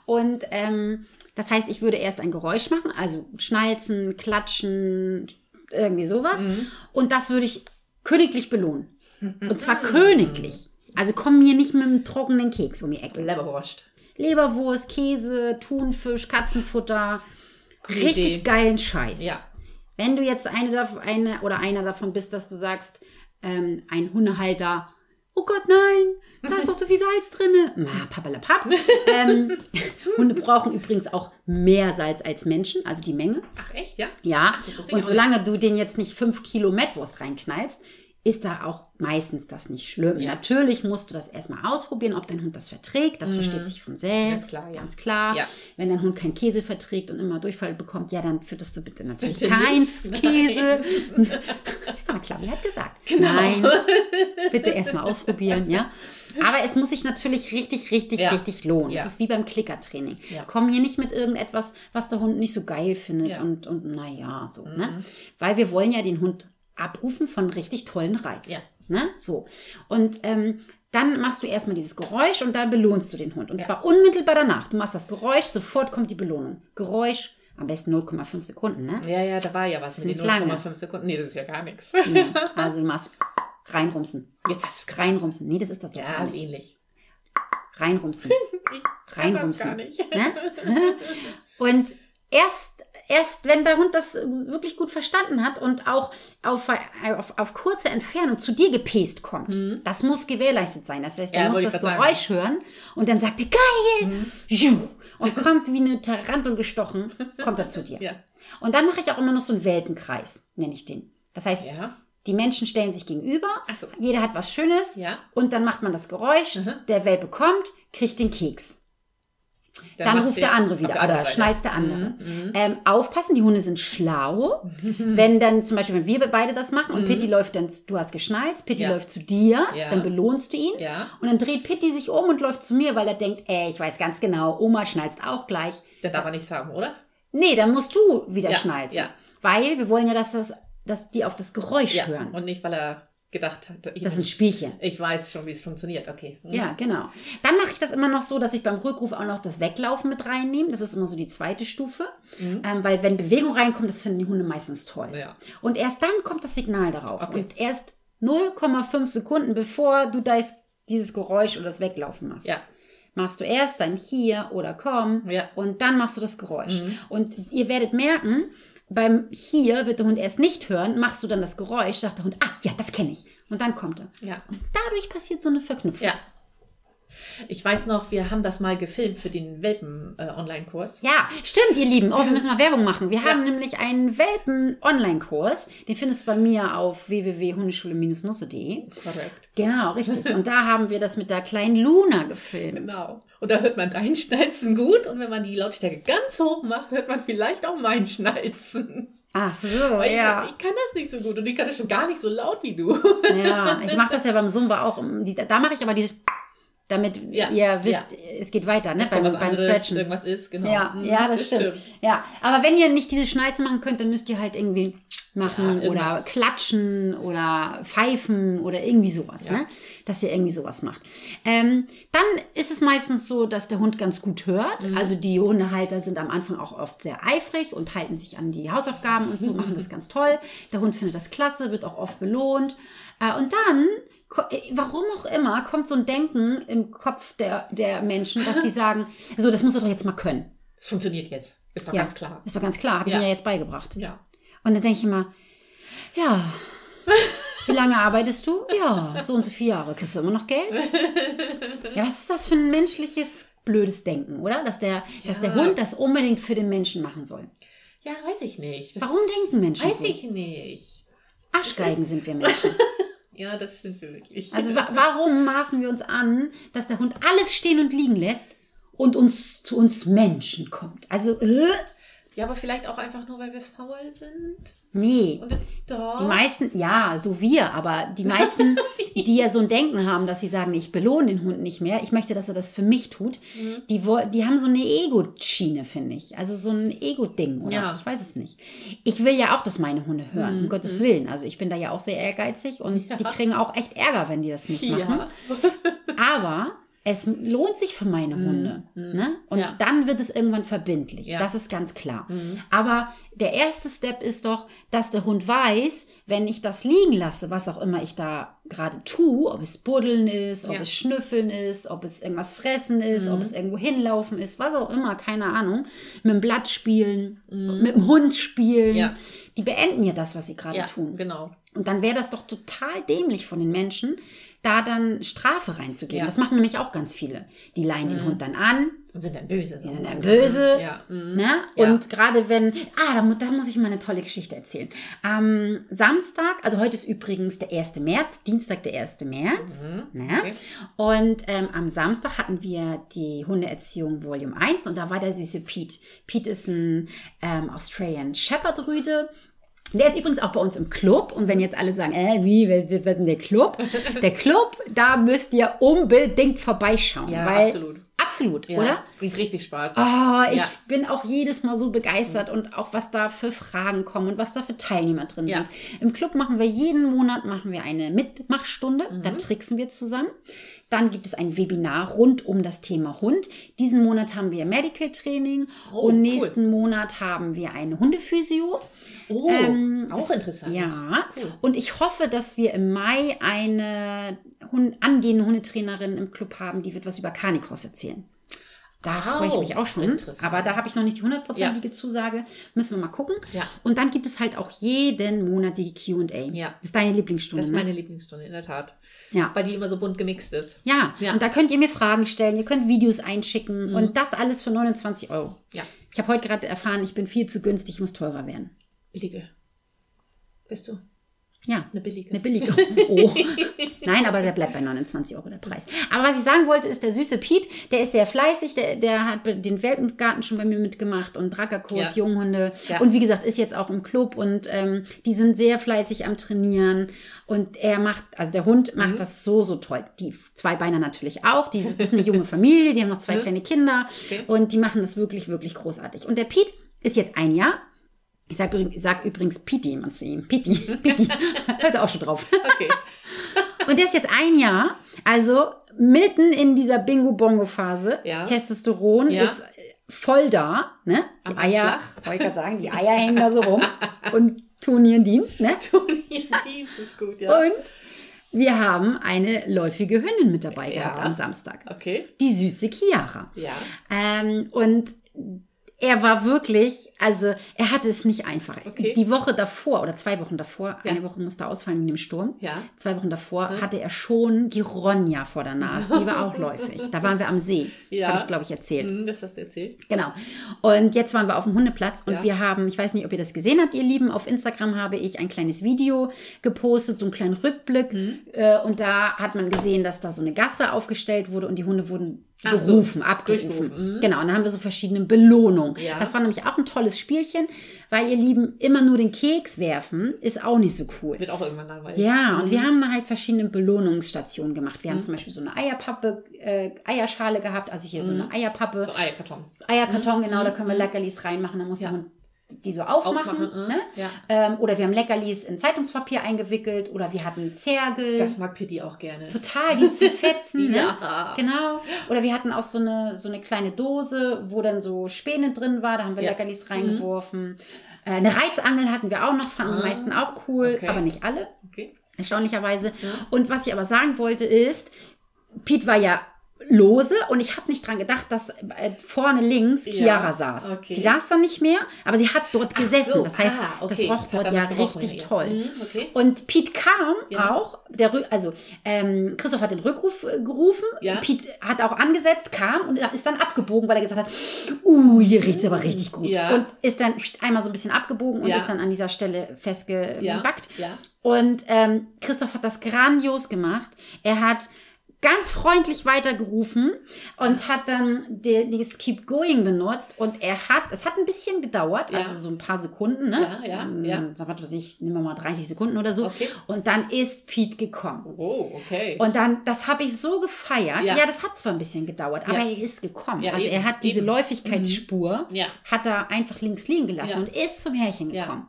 Und ähm, das heißt, ich würde erst ein Geräusch machen, also schnalzen, klatschen, irgendwie sowas. Mhm. Und das würde ich königlich belohnen. Und zwar königlich. Also komm mir nicht mit einem trockenen Keks um die Ecke. Leberwurst. Leberwurst, Käse, Thunfisch, Katzenfutter. Gute Richtig Idee. geilen Scheiß. Ja. Wenn du jetzt eine, eine oder einer davon bist, dass du sagst, ähm, ein Hundehalter, oh Gott, nein, da ist doch so viel Salz drin. Na, pappalapapp. ähm, Hunde brauchen übrigens auch mehr Salz als Menschen, also die Menge. Ach, echt, ja? Ja, ich und solange du den jetzt nicht fünf Kilo Mettwurst reinknallst, ist da auch meistens das nicht schlimm. Ja. Natürlich musst du das erstmal ausprobieren, ob dein Hund das verträgt. Das versteht sich von selbst. Ganz klar, ja. Ganz klar. Ja. Wenn dein Hund keinen Käse verträgt und immer Durchfall bekommt, ja, dann fütterst du bitte natürlich Bitte kein nicht. Käse. Klar, wie hat gesagt. Genau. Nein, bitte erstmal ausprobieren, ja. Aber es muss sich natürlich richtig, richtig, Ja. richtig lohnen. Ja. Es ist wie beim Klickertraining. Ja. Komm hier nicht mit irgendetwas, was der Hund nicht so geil findet Ja. und, und naja, so, Mhm. ne? Weil wir wollen ja den Hund abrufen von richtig tollen Reiz. Ja. Ne? So. Und ähm, dann machst du erstmal dieses Geräusch und dann belohnst du den Hund. Und Ja. zwar unmittelbar danach. Du machst das Geräusch, sofort kommt die Belohnung. Geräusch, am besten 0,5 Sekunden, ne? Ja, ja, da war ja was Ist mit den nicht lange. 0,5 Sekunden. Nee, das ist ja gar nichts. Ja. Also du machst reinrumsen. Jetzt hast du Reinrumsen. Nee, das ist das doch Ja, ist ähnlich. Reinrumsen. Kann das Reinrumsen. gar nicht. Ne? Und erst, erst wenn der Hund das wirklich gut verstanden hat und auch auf, auf, auf kurze Entfernung zu dir gepäst kommt, das muss gewährleistet sein. Das heißt, er Mhm. Ja, muss das Geräusch hören und dann sagt er, geil! Juh! Und kommt wie eine Tarantel gestochen, kommt er zu dir. Ja. Und dann mache ich auch immer noch so einen Welpenkreis, nenne ich den. Das heißt, Ja. die Menschen stellen sich gegenüber, so. jeder hat was Schönes Ja. und dann macht man das Geräusch, Mhm. der Welpe kommt, kriegt den Keks. Dann, macht ruft der andere wieder auf oder schnalzt der andere. Mhm, mhm. Ähm, aufpassen, die Hunde sind schlau. Wenn dann zum Beispiel, wenn wir beide das machen und Pitti läuft dann, du hast geschnalzt, Pitti Mhm. Ja. läuft zu dir, Ja. dann belohnst du ihn. Ja. Und dann dreht Pitti sich um und läuft zu mir, weil er denkt, ey, ich weiß ganz genau, Oma schnalzt auch gleich. Der darf er nicht sagen, oder? Nee, dann musst du wieder Ja, schnalzen. ja. Weil wir wollen ja, dass, das, dass die auf das Geräusch hören. Und nicht, weil er gedacht hat, ich, Das ist ein Spielchen. ich weiß schon, wie es funktioniert. Okay. Mhm. Ja, genau. Dann mache ich das immer noch so, dass ich beim Rückruf auch noch das Weglaufen mit reinnehme. Das ist immer so die zweite Stufe. Mhm. Ähm, weil wenn Bewegung reinkommt, das finden die Hunde meistens toll. Ja. Und erst dann kommt das Signal darauf. Okay. Und erst 0,5 Sekunden, bevor du das, dieses Geräusch oder das Weglaufen machst. Ja. Machst du erst dein Hier oder Komm Ja. und dann machst du das Geräusch. Mhm. Und ihr werdet merken, beim Hier wird der Hund erst nicht hören, machst du dann das Geräusch, sagt der Hund, ah, ja, das kenne ich. Und dann kommt er. Ja. Und dadurch passiert so eine Verknüpfung. Ja. Ich weiß noch, wir haben das mal gefilmt für den Welpen-Online-Kurs. Ja, stimmt, ihr Lieben. Oh, wir müssen mal Werbung machen. Wir haben nämlich einen Welpen-Online-Kurs. Den findest du bei mir auf www.hundeschule-nusse.de. Korrekt. Genau, richtig. Und da haben wir das mit der kleinen Luna gefilmt. Genau. Und da hört man dein Schnalzen gut und wenn man die Lautstärke ganz hoch macht, hört man vielleicht auch mein Schnalzen. Ach so, Weil ich, ja. ich kann das nicht so gut und ich kann das schon gar nicht so laut wie du. Ja, ich mache das ja beim Zumba auch. Da mache ich aber dieses, damit Ja, ihr wisst, es geht weiter, ne? Beim, was beim anderes, Stretchen. irgendwas ist, genau. Ja, Mhm, ja, das, stimmt. Ja, aber wenn ihr nicht diese Schnalzen machen könnt, dann müsst ihr halt irgendwie machen Ja, oder klatschen oder pfeifen oder irgendwie sowas, Ja. ne? Dass ihr irgendwie sowas macht. Ähm, dann ist es meistens so, dass der Hund ganz gut hört. Mhm. Also die Hundehalter sind am Anfang auch oft sehr eifrig und halten sich an die Hausaufgaben und so, machen das ganz toll. Der Hund findet das klasse, wird auch oft belohnt. Äh, und dann Warum auch immer, kommt so ein Denken im Kopf der, der Menschen, dass die sagen, so, das musst du doch jetzt mal können. Das funktioniert jetzt. Ist doch Ja. ganz klar. Ist doch ganz klar, habe ich Ja. mir ja jetzt beigebracht. Ja. Und dann denke ich immer, ja, wie lange arbeitest du? Ja, so und so viele Jahre. Kriegst du immer noch Geld? Ja, was ist das für ein menschliches, blödes Denken, oder? Dass der, dass der Ja. Hund das unbedingt für den Menschen machen soll. Ja, weiß ich nicht. Das Warum denken Menschen Weiß so? ich nicht. Ist- sind wir Menschen. Ja, das stimmt wirklich. Also wa warum maßen wir uns an, dass der Hund alles stehen und liegen lässt und uns zu uns Menschen kommt? Also, äh, ja, aber vielleicht auch einfach nur, weil wir faul sind. nee. Und das doch. Die meisten, ja, so wir, aber die meisten, die ja so ein Denken haben, dass sie sagen, ich belohne den Hund nicht mehr, ich möchte, dass er das für mich tut, Mhm. die, die haben so eine Ego-Schiene, finde ich. Also so ein Ego-Ding, oder? Ja. Ich weiß es nicht. Ich will ja auch, dass meine Hunde hören, Mhm. um Gottes Willen. Also ich bin da ja auch sehr ehrgeizig und Ja. die kriegen auch echt Ärger, wenn die das nicht machen. ja. Aber es lohnt sich für meine Hunde. Ne? Und Ja. dann wird es irgendwann verbindlich. Ja. Das ist ganz klar. Aber der erste Step ist doch, dass der Hund weiß, wenn ich das liegen lasse, was auch immer ich da gerade tue, ob es buddeln ist, ob Ja. es schnüffeln ist, ob es irgendwas fressen ist, ob es irgendwo hinlaufen ist, was auch immer, keine Ahnung, mit dem Blatt spielen, mit dem Hund spielen. Die beenden ja das, was sie gerade Ja, tun. genau. Und dann wäre das doch total dämlich von den Menschen, da dann Strafe reinzugeben. Ja. Mhm. Das machen nämlich auch ganz viele. Die leihen den Hund dann an, Und sind dann böse. die sind dann böse. Ja. mhm. Ne? Ja. Und gerade wenn, ah, da, mu- da muss ich mal eine tolle Geschichte erzählen. Am Samstag, also heute ist übrigens der 1. März, Dienstag der 1. März. Ne? Mhm. okay. Und ähm, am Samstag hatten wir die Hundeerziehung Volume 1 und da war der süße Pete. Pete ist ein ähm, Australian Shepherd Rüde. Der ist übrigens auch bei uns im Club. Und wenn jetzt alle sagen, äh, wie, wer, wer wird denn der Club? Der Club, da müsst ihr unbedingt vorbeischauen. Ja, weil, absolut. Absolut, Ja. oder? Bringt richtig Spaß. Oh, ich Ja. bin auch jedes Mal so begeistert und auch was da für Fragen kommen und was da für Teilnehmer drin sind. Im Club machen wir jeden Monat machen wir eine Mitmachstunde, Mhm. da tricksen wir zusammen. Dann gibt es ein Webinar rund um das Thema Hund. Diesen Monat haben wir Medical Training Oh, und cool. nächsten Monat haben wir eine Hundephysio. Oh, Ähm, auch das- interessant. Ja. Cool. Und ich hoffe, dass wir im Mai eine Hund angehende Hundetrainerin im Club haben, die wird was über Carnicross erzählen. Da Wow, freue ich mich auch schon. Aber da habe ich noch nicht die hundertprozentige Zusage. Müssen wir mal gucken. Ja. Und dann gibt es halt auch jeden Monat die QA. Ja. Das ist deine Lieblingsstunde. Das ist ne? meine Lieblingsstunde, in der Tat. Ja. Weil die immer so bunt gemixt ist. Ja. Ja. und da könnt ihr mir Fragen stellen, ihr könnt Videos einschicken und das alles für 29 Euro. Ja. Ich habe heute gerade erfahren, ich bin viel zu günstig, ich muss teurer werden. Billige. Bist du? Ja, Eine billige. Eine billige. Oh. Nein, aber der bleibt bei 29 Euro der Preis. Aber was ich sagen wollte, ist der süße Piet, der ist sehr fleißig, der, der hat den Welpengarten schon bei mir mitgemacht und Drackerkurs, Ja. Junghunde. Ja. Und wie gesagt, ist jetzt auch im Club und ähm, die sind sehr fleißig am Trainieren. Und er macht, also der Hund Mhm. macht das so, so toll. Die zwei Beiner natürlich auch. Die, das ist eine junge Familie, die haben noch zwei kleine Kinder Okay. und die machen das wirklich, wirklich großartig. Und der Piet ist jetzt ein Jahr. Ich sag, übrigens- ich sag übrigens Piti immer zu ihm. Piti, Piti. Hört er auch schon drauf. Okay. Und der ist jetzt ein Jahr, also mitten in dieser Bingo-Bongo-Phase. Ja. Testosteron Ja. ist äh, voll da. Ne? Die Am Eier, wollte ich gerade sagen, die Eier hängen da so rum und tun ihren Dienst. Ne? Turnierdienst ist gut, ja. Und wir haben eine läufige Hündin mit dabei Ja. gehabt am Samstag. Okay. Die süße Chiara. Ja. Ähm, und er war wirklich, also er hatte es nicht einfach. Okay. Die Woche davor oder zwei Wochen davor, Ja. eine Woche musste ausfallen wegen dem Sturm. Ja. Zwei Wochen davor hatte er schon Gironja vor der Nase. Die war auch läufig. Da waren wir am See. Das Ja. habe ich, glaube ich, erzählt. Hm, das hast du erzählt. Genau. Und jetzt waren wir auf dem Hundeplatz und Ja. wir haben, ich weiß nicht, ob ihr das gesehen habt, ihr Lieben, auf Instagram habe ich ein kleines Video gepostet, so einen kleinen Rückblick. Mhm. Äh, Und da hat man gesehen, dass da so eine Gasse aufgestellt wurde und die Hunde wurden Ach so, gerufen, abgerufen. mhm. Genau, und dann haben wir so verschiedene Belohnungen. Ja. Das war nämlich auch ein tolles Spielchen, weil ihr Lieben immer nur den Keks werfen, ist auch nicht so cool. Wird auch irgendwann langweilig. Ja, und Mhm. wir haben da halt verschiedene Belohnungsstationen gemacht. Wir haben zum Beispiel so eine Eierpappe, äh, Eierschale gehabt, also hier so eine Eierpappe. Mhm. So Eierkarton. Eierkarton, genau, da können wir Leckerlis reinmachen, dann muss der Hund die so aufmachen. Aufmachen, äh, ne? ja. ähm, oder wir haben Leckerlis in Zeitungspapier eingewickelt oder wir hatten Zergel. Das mag Pitti auch gerne. Total, die zerfetzen, ne? Ja. Genau. Oder wir hatten auch so eine, so eine kleine Dose, wo dann so Späne drin war, da haben wir Ja. Leckerlis reingeworfen. Äh, eine Reizangel hatten wir auch noch, fanden die Ah, meisten auch cool, okay. aber nicht alle Okay. erstaunlicherweise. Und was ich aber sagen wollte ist, Pete war ja lose und ich habe nicht dran gedacht, dass äh, vorne links Ja, Chiara saß. okay. Die saß dann nicht mehr, aber sie hat dort gesessen. so, das heißt, ah, okay. das roch Das dort ja richtig hier. toll. Mhm, okay. Und Pete kam Ja. auch, der, also ähm, Christoph hat den Rückruf äh, gerufen, Ja. Pete hat auch angesetzt, kam und ist dann abgebogen, weil er gesagt hat, uh, hier riecht es aber richtig gut. Ja. Und ist dann einmal so ein bisschen abgebogen und Ja. ist dann an dieser Stelle Ja. festgebackt. Ja. Und ähm, Christoph hat das grandios gemacht. Er hat ganz freundlich weitergerufen und hat dann die, dieses Keep Going benutzt. Und er hat, es hat ein bisschen gedauert, Ja. also so ein paar Sekunden, ne? Ja, ja, Ähm, ja. So was weiß ich, nehmen wir mal 30 Sekunden oder so. Okay. Und dann ist Pete gekommen. Oh, okay. Und dann, das habe ich so gefeiert. Ja. Ja. das hat zwar ein bisschen gedauert, aber er ist gekommen. Ja, also eben, er hat diese eben. Mhm. Läufigkeitsspur, Ja. hat er einfach links liegen gelassen und ist zum Härchen gekommen.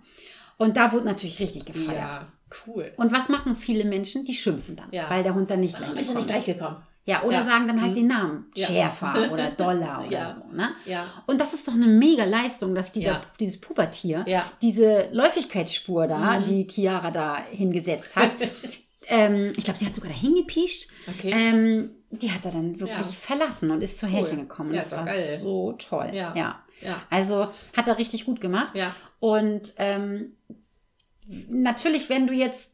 Und da wurde natürlich richtig gefeiert. ja, cool. Und was machen viele Menschen? Die schimpfen dann, Ja. weil der Hund dann nicht gleich ist nicht gleich gekommen? Ja, oder Ja. sagen dann halt Mhm. den Namen. Ja. Schäfer oder Dollar oder Ja. so. Ne? Ja. Und das ist doch eine mega Leistung, dass dieser, dieses Pubertier diese Läufigkeitsspur da, Mhm. die Chiara da hingesetzt hat, ähm, ich glaube, sie hat sogar da hingepiescht, Okay. ähm, die hat er dann wirklich verlassen und ist zur Cool. Härchen gekommen. Das war geil. so toll. Ja. Also hat er richtig gut gemacht. Ja. Und ähm, natürlich, wenn du jetzt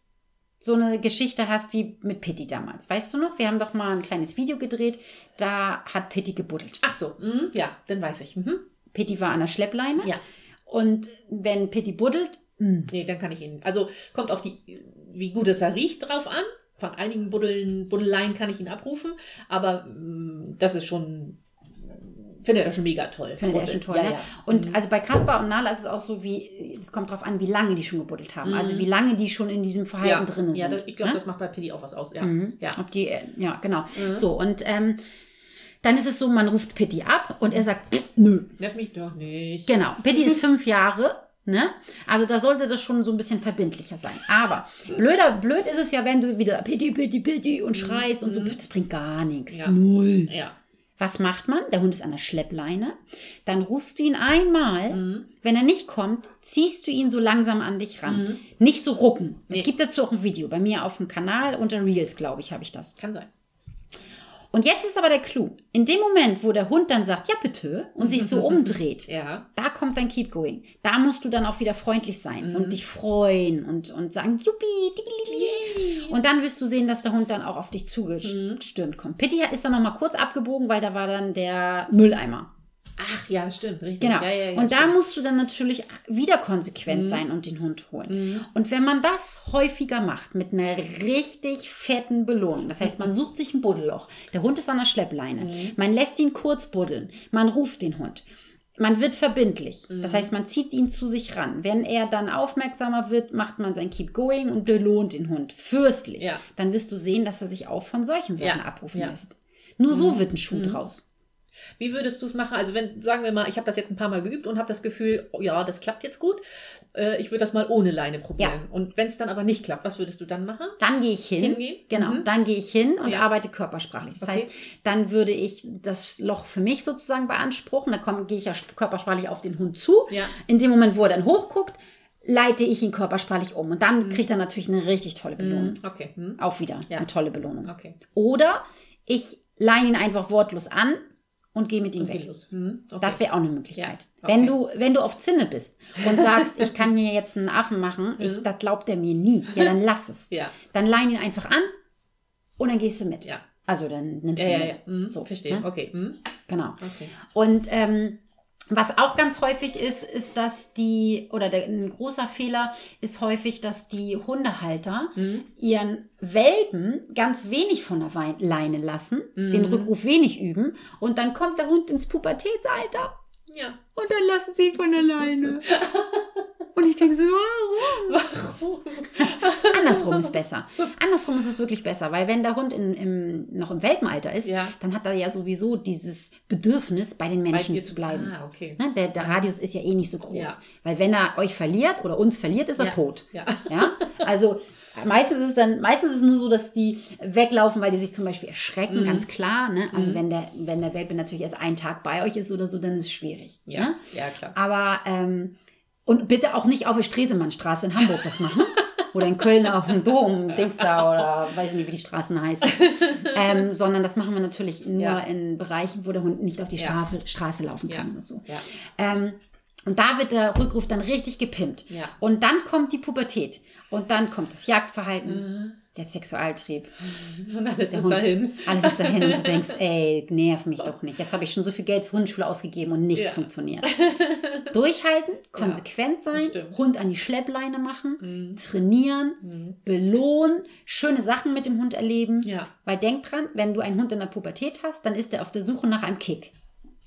so eine Geschichte hast wie mit Pitti damals. Weißt du noch? Wir haben doch mal ein kleines Video gedreht, da hat Pitti gebuddelt. Ach so. Mhm. Ja, dann weiß ich. Mhm. Pitti war an der Schleppleine. Ja. Und wenn Pitti buddelt, mh, Nee, dann kann ich ihn. Also kommt auf die, wie gut es da riecht, drauf an. Von einigen Buddeln, Buddeleien kann ich ihn abrufen, aber mm, das ist schon, findet er schon mega toll. findet er schon toll. Ja, ne? ja. Und Mhm. also bei Kaspar und Nala ist es auch so, wie, es kommt drauf an, wie lange die schon gebuddelt haben. Mhm. Also wie lange die schon in diesem Verhalten ja. drin sind. Ja, das, ich glaube, ne? das macht bei Piddy auch was aus. Ja. Mhm. ja. Ob die, äh, ja, genau. Mhm. So, und ähm, dann ist es so, man ruft Pitti ab und er sagt, "Pff, nö. Nerv mich doch nicht. Genau, Pitti ist fünf Jahre. Ne? Also da sollte das schon so ein bisschen verbindlicher sein. Aber blöder, blöd ist es ja, wenn du wieder Pitti, Pitti, Pitti und schreist und so, das bringt gar nichts. Ja. Null. Ja. Was macht man? Der Hund ist an der Schleppleine. Dann rufst du ihn einmal. Mhm. Wenn er nicht kommt, ziehst du ihn so langsam an dich ran. Mhm. Nicht so rucken. Nee. Es gibt dazu auch ein Video. Bei mir auf dem Kanal unter Reels, glaube ich, habe ich das. Kann sein. Und jetzt ist aber der Clou. In dem Moment, wo der Hund dann sagt, ja bitte, und sich so umdreht, Ja. da kommt dein Keep Going. Da musst du dann auch wieder freundlich sein Mhm. und dich freuen und, und sagen, Juppie, diggeli. Und dann wirst du sehen, dass der Hund dann auch auf dich zugestürmt kommt. Pitti ist dann nochmal kurz abgebogen, weil da war dann der Mülleimer. Ach ja, stimmt, richtig. Genau. Ja, ja, ja, und da stimmt. musst du dann natürlich wieder konsequent Mhm. sein und den Hund holen. Mhm. Und wenn man das häufiger macht mit einer richtig fetten Belohnung, das heißt, man sucht sich ein Buddelloch, der Hund ist an der Schleppleine, Mhm. man lässt ihn kurz buddeln, man ruft den Hund. Man wird verbindlich. Mhm. Das heißt, man zieht ihn zu sich ran. Wenn er dann aufmerksamer wird, macht man sein Keep Going und belohnt den Hund fürstlich. Dann wirst du sehen, dass er sich auch von solchen Sachen abrufen. Mhm. lässt. Nur so wird ein Schuh draus. Wie würdest du es machen? Also wenn, sagen wir mal, ich habe das jetzt ein paar Mal geübt und habe das Gefühl, oh, ja, das klappt jetzt gut. Äh, ich würde das mal ohne Leine probieren. Und wenn es dann aber nicht klappt, was würdest du dann machen? Dann gehe ich hin. Hingehen? Genau, Mhm. dann gehe ich hin und Ja. arbeite körpersprachlich. Das Okay. heißt, dann würde ich das Loch für mich sozusagen beanspruchen. Da komm- gehe ich ja körpersprachlich auf den Hund zu. Ja. In dem Moment, wo er dann hochguckt, leite ich ihn körpersprachlich um. Und dann kriegt er natürlich eine richtig tolle Belohnung. Okay. Hm. Auch wieder Ja. eine tolle Belohnung. Okay. Oder ich leine ihn einfach wortlos an und gehe mit ihm Und weg. geh. Hm. Okay. Das wäre auch eine Möglichkeit. Ja, okay. Wenn du, wenn du auf Zinne bist und sagst, ich kann hier jetzt einen Affen machen, ich, das glaubt er mir nie. Ja, dann lass es. ja. Dann leih ihn einfach an und dann gehst du mit. Ja. Also dann nimmst Ja, du ja, ja. mit. Hm. So, Verstehe. ne? Okay. Hm. Genau. Okay. Und ähm, was auch ganz häufig ist, ist, dass die, oder der, ein großer Fehler ist häufig, dass die Hundehalter Hm. ihren Welpen ganz wenig von der Leine lassen, den Mhm. Rückruf wenig üben und dann kommt der Hund ins Pubertätsalter Ja. und dann lassen sie ihn von der Leine. und ich denke so? Warum? Andersrum ist besser. Andersrum ist es wirklich besser, weil wenn der Hund in, im, noch im Welpenalter ist, Ja. dann hat er ja sowieso dieses Bedürfnis, bei den Menschen Bei zu bleiben. Ah, okay. Ne? Der, der Radius ist ja eh nicht so groß. Ja. Weil wenn er euch verliert oder uns verliert, ist er Ja. tot. Ja. Ja? Also meistens ist es dann, meistens ist es nur so, dass die weglaufen, weil die sich zum Beispiel erschrecken, Mhm. ganz klar. Ne? Also wenn der, wenn der Welpe natürlich erst einen Tag bei euch ist oder so, dann ist es schwierig. Ja. Ne? Ja, klar. Aber ähm, und bitte auch nicht auf der Stresemannstraße in Hamburg das machen. Oder in Köln auf dem Dom, Dings da, oder weiß nicht, wie die Straßen heißen. ähm, sondern das machen wir natürlich nur Ja. in Bereichen, wo der Hund nicht auf die Ja. Straße laufen kann oder so. Ähm, und da wird der Rückruf dann richtig gepimpt. Und dann kommt die Pubertät. Und dann kommt das Jagdverhalten, Mhm. Der Sexualtrieb. Und alles Der ist Hund. dahin. Alles ist dahin und du denkst, ey, nerv mich doch nicht. Jetzt habe ich schon so viel Geld für Hundeschule ausgegeben und nichts Ja. funktioniert. Durchhalten, konsequent sein, stimmt. Hund an die Schleppleine machen, Mhm. trainieren, Mhm. belohnen, schöne Sachen mit dem Hund erleben. Ja. Weil denk dran, wenn du einen Hund in der Pubertät hast, dann ist er auf der Suche nach einem Kick.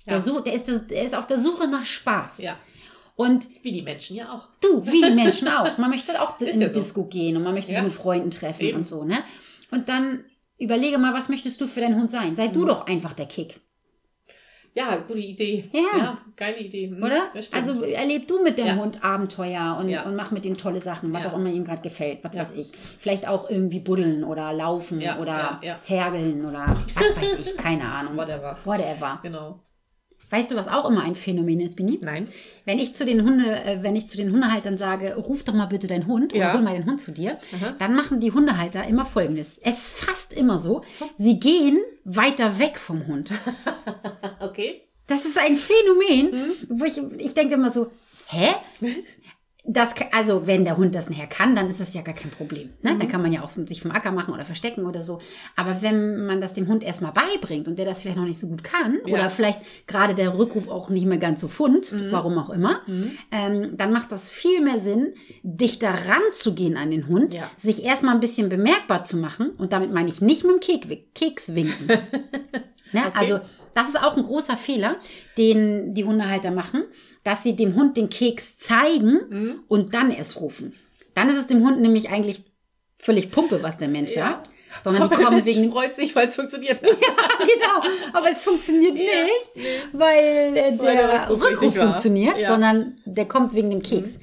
Der, Ja. Su der, ist, der ist auf der Suche nach Spaß. Ja. Und Wie die Menschen ja auch. Du, wie die Menschen auch. Man möchte auch in ja die so. Disco gehen und man möchte Ja. sich mit Freunden treffen Eben. und so, ne? Und dann überlege mal, was möchtest du für deinen Hund sein? Sei Mhm. du doch einfach der Kick. Ja, gute Idee. Ja. geile Idee. Mhm, Oder? Also erleb du mit dem Ja. Hund Abenteuer und, Ja. und mach mit ihm tolle Sachen, was Ja. auch immer ihm gerade gefällt, was Ja. weiß ich. Vielleicht auch irgendwie buddeln oder laufen Ja, oder ja, ja. zergeln oder was weiß ich, keine Ahnung. Whatever. Whatever. Genau. Weißt du, was auch immer ein Phänomen ist, Bini? Nein. Wenn ich zu den Hunde, äh, wenn ich zu den Hundehaltern sage, ruf doch mal bitte deinen Hund Ja. oder hol mal den Hund zu dir, Aha. dann machen die Hundehalter immer folgendes. Es ist fast immer so, sie gehen weiter weg vom Hund. Okay. Das ist ein Phänomen, Hm? wo ich, ich denke immer so, hä? Das, also wenn der Hund das nachher kann, dann ist das ja gar kein Problem. Ne? Mhm. Dann kann man ja auch sich vom Acker machen oder verstecken oder so. Aber wenn man das dem Hund erstmal beibringt und der das vielleicht noch nicht so gut kann Ja. oder vielleicht gerade der Rückruf auch nicht mehr ganz so funzt, Mhm. warum auch immer, ähm, dann macht das viel mehr Sinn, dichter ranzugehen an den Hund, Ja. sich erstmal ein bisschen bemerkbar zu machen und damit meine ich nicht mit dem Kek Keks winken. Ne? Okay. Also das ist auch ein großer Fehler, den die Hundehalter machen, dass sie dem Hund den Keks zeigen Mhm. und dann erst rufen. Dann ist es dem Hund nämlich eigentlich völlig Pumpe, was der Mensch Ja. sagt. Sondern die Aber der kommen wegen freut sich, weil es funktioniert. genau, aber es funktioniert nicht, weil äh, der, der Rückruf funktioniert, Ja. sondern der kommt wegen dem Keks.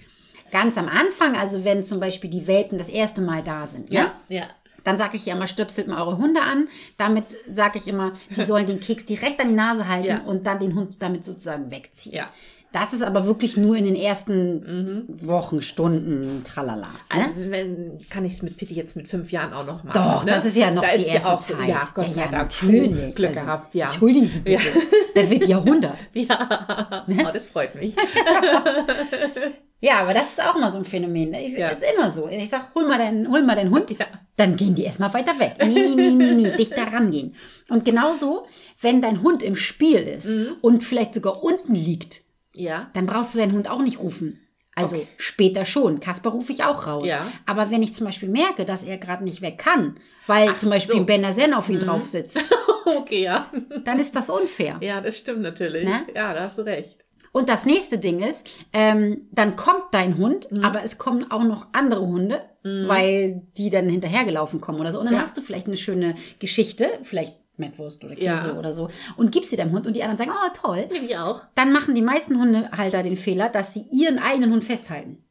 Ganz am Anfang, also wenn zum Beispiel die Welpen das erste Mal da sind, ne? Ja, ja. Dann sage ich ja immer, stöpselt mal eure Hunde an. Damit sage ich immer, die sollen den Keks direkt an die Nase halten Ja. und dann den Hund damit sozusagen wegziehen. Ja. Das ist aber wirklich nur in den ersten Wochen, Stunden, tralala. Ne? Also, wenn, kann ich es mit Pitti jetzt mit fünf Jahren auch noch machen. Doch, ne? das ist ja noch da die erste ja auch, Zeit. Ja, Gott ja, sei ja, Dank. natürlich. Glück Also, gehabt, ja. Entschuldigen Sie bitte. Der wird Jahrhundert. Ja, Ne? oh, das freut mich. Ja, aber das ist auch mal so ein Phänomen. Ich, Ja. Das ist immer so. Ich sag, hol mal deinen, hol mal deinen Hund. Ja. Dann gehen die erstmal weiter weg. Nee, nee, nee, nee, nee, dichter rangehen. Und genauso, wenn dein Hund im Spiel ist Mhm. und vielleicht sogar unten liegt, Ja. dann brauchst du deinen Hund auch nicht rufen. Also Okay. später schon. Kasper rufe ich auch raus. Ja. Aber wenn ich zum Beispiel merke, dass er gerade nicht weg kann, weil Ach zum Beispiel so. Mhm. Benazen auf ihn drauf sitzt, Okay, ja. dann ist das unfair. Ja, das stimmt natürlich. Ne? Ja, da hast du recht. Und das nächste Ding ist, ähm, dann kommt dein Hund, Mhm. aber es kommen auch noch andere Hunde, weil die dann hinterhergelaufen kommen oder so. Und dann Ja. hast du vielleicht eine schöne Geschichte, vielleicht Mettwurst oder Käse Ja. oder so, und gibst sie deinem Hund und die anderen sagen, oh toll. Nehme ich auch. Dann machen die meisten Hundehalter den Fehler, dass sie ihren eigenen Hund festhalten.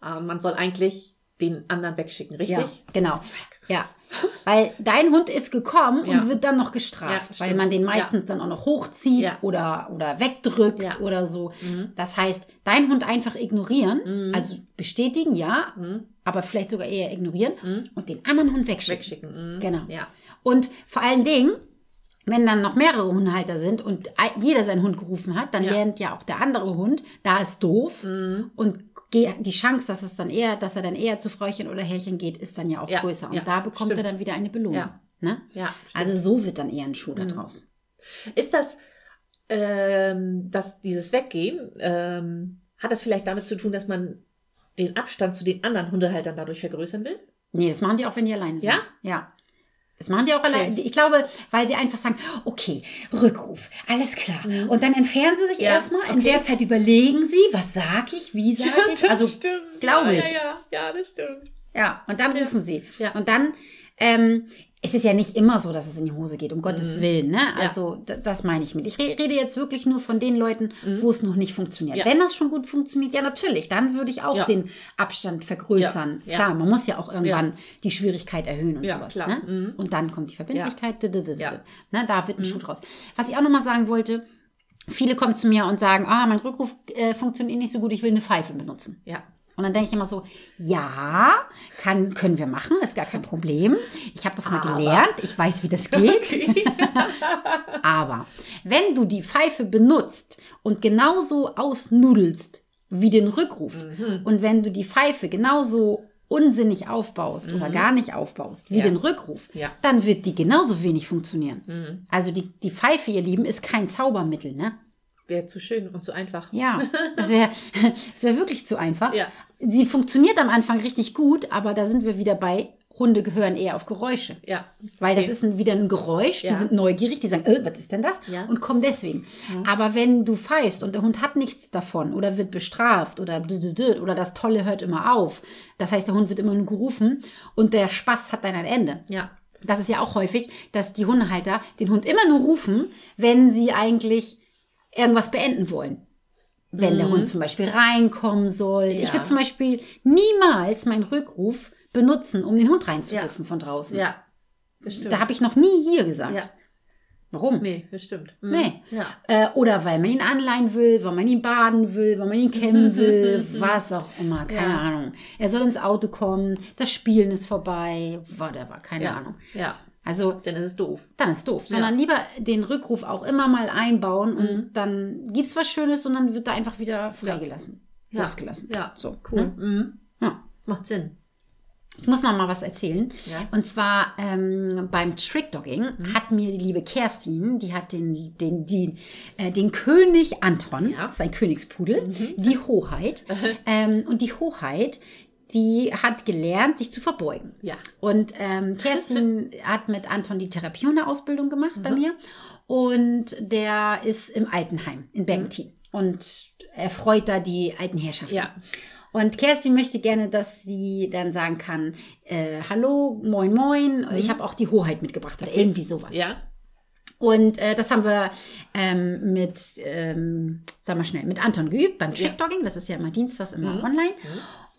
Und man soll eigentlich den anderen wegschicken, richtig? Ja, genau. Ja, weil dein Hund ist gekommen Ja. und wird dann noch Ja, gestraft, stimmt. weil man den meistens dann auch noch hochzieht Ja. oder, oder wegdrückt Ja. oder so. Mhm. Das heißt, dein Hund einfach ignorieren, also bestätigen, ja, Mhm. aber vielleicht sogar eher ignorieren Mhm. und den anderen Hund wegschicken. Wegschicken. Mhm. Genau. Ja. Und vor allen Dingen, wenn dann noch mehrere Hundehalter sind und jeder seinen Hund gerufen hat, dann Ja. lernt ja auch der andere Hund, da ist doof Mhm. und ge- die Chance, dass es dann eher, dass er dann eher zu Frauchen oder Herrchen geht, ist dann ja auch Ja, größer. Und ja, da bekommt er stimmt. dann wieder eine Belohnung. Ja. Ne? Ja. Also so wird dann eher ein Schuh Mhm. daraus. Ist das, ähm, dass dieses Weggehen, ähm, hat das vielleicht damit zu tun, dass man den Abstand zu den anderen Hundehaltern dadurch vergrößern will? Nee, das machen die auch, wenn die alleine sind. Ja? Ja. Das machen die auch alleine. Ich glaube, weil sie einfach sagen, okay, Rückruf, alles klar. Und dann entfernen sie sich Mhm. Ja, erstmal. In okay. der Zeit überlegen sie, was sag ich, wie sage ich. Also stimmt. glaube ja, ich. Ja, ja, ja, das stimmt. Ja, und dann Ja. rufen sie. Ja. Und dann, ähm, es ist ja nicht immer so, dass es in die Hose geht, um Gottes Willen. Ne? Mhm. Ja. Also d- das meine ich mit. Ich re rede jetzt wirklich nur von den Leuten, wo es noch nicht funktioniert. Mhm. Ja. Wenn das schon gut funktioniert, ja natürlich, dann würde ich auch Ja. den Abstand vergrößern. Ja. Ja. Klar, man muss ja auch irgendwann die Schwierigkeit erhöhen und Ja, sowas. Ne? Mhm. Und dann kommt die Verbindlichkeit. d- d- d- Ja. Mhm. Ne? Da wird ein Schuh draus. Was ich auch noch mal sagen wollte, viele kommen zu mir und sagen, ah, mein Rückruf äh, funktioniert nicht so gut, ich will eine Pfeife benutzen. Ja. Und dann denke ich immer so, ja, kann, können wir machen, ist gar kein Problem. Ich habe das mal Aber. gelernt, ich weiß, wie das geht. Aber wenn du die Pfeife benutzt und genauso ausnudelst wie den Rückruf Mhm. und wenn du die Pfeife genauso unsinnig aufbaust oder gar nicht aufbaust wie Mhm. Ja. den Rückruf, Ja. dann wird die genauso wenig funktionieren. Mhm. Also die, die Pfeife, ihr Lieben, ist kein Zaubermittel, ne? Wäre zu schön und zu einfach. Ja, das wäre wär wirklich zu einfach. Ja. Sie funktioniert am Anfang richtig gut, aber da sind wir wieder bei, Hunde gehören eher auf Geräusche. Ja. Weil das Okay. ist ein, wieder ein Geräusch, die Ja. sind neugierig, die sagen, äh, was ist denn das? Ja. Und kommen deswegen. Aber wenn du pfeifst und der Hund hat nichts davon oder wird bestraft oder oder das Tolle hört immer auf, das heißt, der Hund wird immer nur gerufen und der Spaß hat dann ein Ende. Ja. Das ist ja auch häufig, dass die Hundehalter den Hund immer nur rufen, wenn sie eigentlich irgendwas beenden wollen. Wenn der Hund zum Beispiel reinkommen soll. Ich Mhm. Ja. würde zum Beispiel niemals meinen Rückruf benutzen, um den Hund reinzurufen von draußen. Ja. Bestimmt. Da habe ich noch nie hier gesagt. Ja. Warum? Nee, das stimmt. Mhm. Nee. Ja. Äh, oder weil man ihn anleihen will, weil man ihn baden will, weil man ihn kennen will, was auch immer, keine Ja. Ahnung. Er soll ins Auto kommen, das Spielen ist vorbei, whatever, keine Ja. Ahnung. Ja. Also Dann ist es doof. dann ist doof, sondern lieber den Rückruf auch immer mal einbauen Mhm. und dann gibt's was Schönes und dann wird da einfach wieder freigelassen, Ja. losgelassen. Ja. so Cool. ne? Mhm. Ja. Macht Sinn. Ich muss noch mal was erzählen. Ja. Und zwar ähm, beim Trickdogging Mhm. hat mir die liebe Kerstin, die hat den, den, die, äh, den König Anton, Ja. Mhm. das ist ein Königspudel, die Hoheit. ähm, und die Hoheit, die hat gelernt, sich zu verbeugen. Ja. Und ähm, Kerstin hat mit Anton die Therapiehunde-Ausbildung gemacht Mhm. bei mir. Und der ist im Altenheim in Bergentin. Und er freut da die alten Herrschaften. Ja. Und Kerstin möchte gerne, dass sie dann sagen kann, äh, hallo, moin, moin, ich habe auch die Hoheit mitgebracht oder irgendwie sowas. Mhm. Ja. Und äh, das haben wir ähm, mit, ähm, sag mal schnell, mit Anton geübt beim Ja. Trickdogging. Das ist ja immer dienstags immer Mhm. online.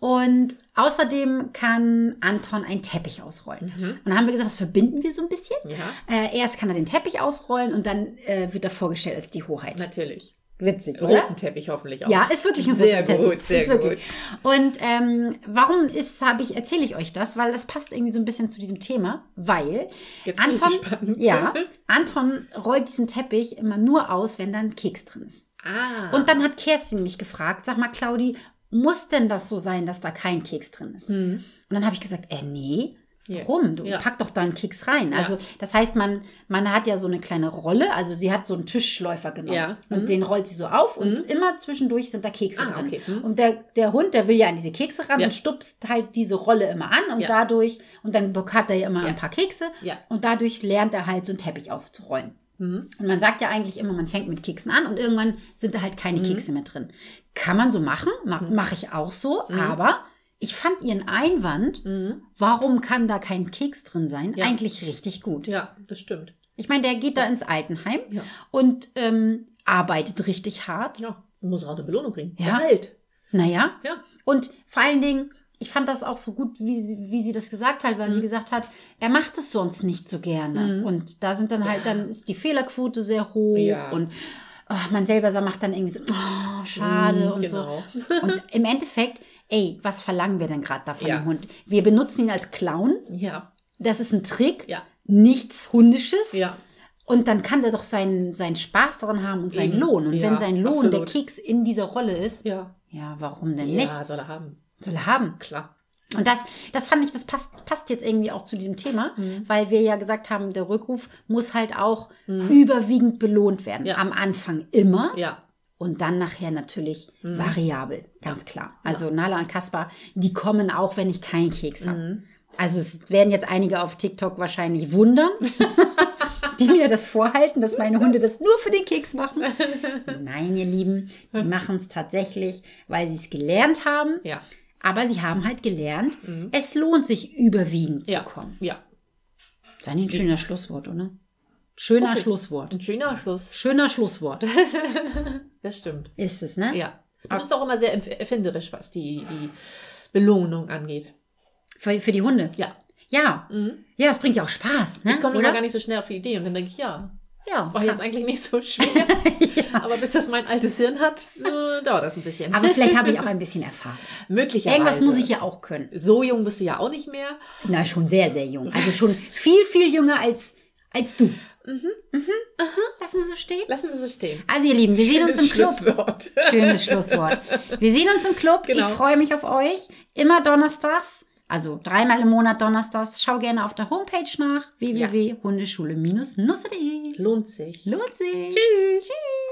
Und außerdem kann Anton einen Teppich ausrollen. Mhm. Und dann haben wir gesagt, das verbinden wir so ein bisschen. Ja. Äh, erst kann er den Teppich ausrollen und dann äh, wird er vorgestellt als die Hoheit. Natürlich. Witzig, oder? Roten Teppich hoffentlich auch. Ja, ist wirklich ein Sehr roter Teppich. gut, sehr wirklich. Und ähm, warum ist, habe ich, erzähle ich euch das? Weil das passt irgendwie so ein bisschen zu diesem Thema, weil Jetzt bin ich Anton, ja, Anton rollt diesen Teppich immer nur aus, wenn da ein Keks drin ist. Ah. Und dann hat Kerstin mich gefragt, sag mal, Claudi, muss denn das so sein, dass da kein Keks drin ist? Hm. Und dann habe ich gesagt, äh, nee. Warum? Du Ja. pack doch da einen Keks rein. Ja. Also, das heißt, man, man hat ja so eine kleine Rolle. Also, sie hat so einen Tischläufer genommen. Ja. Und Mhm. den rollt sie so auf und immer zwischendurch sind da Kekse Ah, drin. okay. Mhm. Und der, der Hund, der will ja an diese Kekse ran und stupst halt diese Rolle immer an und dadurch, und dann hat er ja immer ein paar Kekse und dadurch lernt er halt so einen Teppich aufzurollen. Mhm. Und man sagt ja eigentlich immer, man fängt mit Keksen an und irgendwann sind da halt Mhm. keine Kekse mehr drin. Kann man so machen, Ma mache ich auch so, Mhm. aber ich fand ihren Einwand, Mhm. warum kann da kein Keks drin sein, Ja. eigentlich richtig gut. Ja, das stimmt. Ich meine, der geht da ins Altenheim Ja. und ähm, arbeitet richtig hart. Ja. Muss auch eine Belohnung kriegen. Ja. Gehalt. Naja, Ja. und vor allen Dingen, ich fand das auch so gut, wie, sie- wie sie das gesagt hat, weil sie gesagt hat, er macht es sonst nicht so gerne. Mhm. Und da sind dann halt, dann ist die Fehlerquote sehr hoch Ja. und oh, man selber macht dann irgendwie so, oh, schade Mhm, und genau. so. Und im Endeffekt, ey, was verlangen wir denn gerade da von Ja. dem Hund? Wir benutzen ihn als Clown. Ja. Das ist ein Trick. Ja. Nichts Hundisches. Ja. Und dann kann der doch seinen, seinen Spaß daran haben und seinen. Lohn. Und wenn sein Lohn der absolut. Keks in dieser Rolle ist, Ja. ja, warum denn nicht? Ja, soll er haben. Soll er haben. Klar. Und das, das fand ich, das passt, passt jetzt irgendwie auch zu diesem Thema, Mhm. weil wir ja gesagt haben, der Rückruf muss halt auch überwiegend belohnt werden. Ja. Am Anfang immer Ja. und dann nachher natürlich Mhm. variabel, ganz klar. Also Nala und Kaspar, die kommen auch, wenn ich keinen Keks habe. Mhm. Also es werden jetzt einige auf TikTok wahrscheinlich wundern, die mir das vorhalten, dass meine Hunde das nur für den Keks machen. Nein, ihr Lieben, die machen es tatsächlich, weil sie es gelernt haben. Ja. Aber sie haben halt gelernt, es lohnt sich überwiegend Mhm. Ja. zu kommen. Ja. Das ist eigentlich ein schöner Schlusswort, oder? Schöner Okay. Schlusswort. Ein schöner Schluss. Schöner Schlusswort. Das stimmt. Ist es, ne? Ja. Du bist auch immer sehr erf- erfinderisch, was die, die Belohnung angeht. Für, für die Hunde. Ja. Ja. Mhm. Ja, es bringt ja auch Spaß, ne? Ich komme immer gar nicht so schnell auf die Idee und dann denke ich, ja, ja. war jetzt eigentlich nicht so schwer. Aber bis das mein altes Hirn hat, so dauert das ein bisschen. Aber vielleicht habe ich auch ein bisschen Erfahrung. Möglicherweise. Irgendwas muss ich ja auch können. So jung bist du ja auch nicht mehr. Na, schon sehr, sehr jung. Also schon viel, viel jünger als, als du. Mhm. Lassen wir so stehen. Lassen wir so stehen. Also, ihr Lieben, wir sehen uns im Club. Schlusswort. Schönes Schlusswort. Wir sehen uns im Club. Genau. Ich freue mich auf euch. Immer donnerstags. Also dreimal im Monat donnerstags. Schau gerne auf der Homepage nach. www.hundeschule-nusse.de Lohnt sich. Lohnt sich. Tschüss. Tschüss.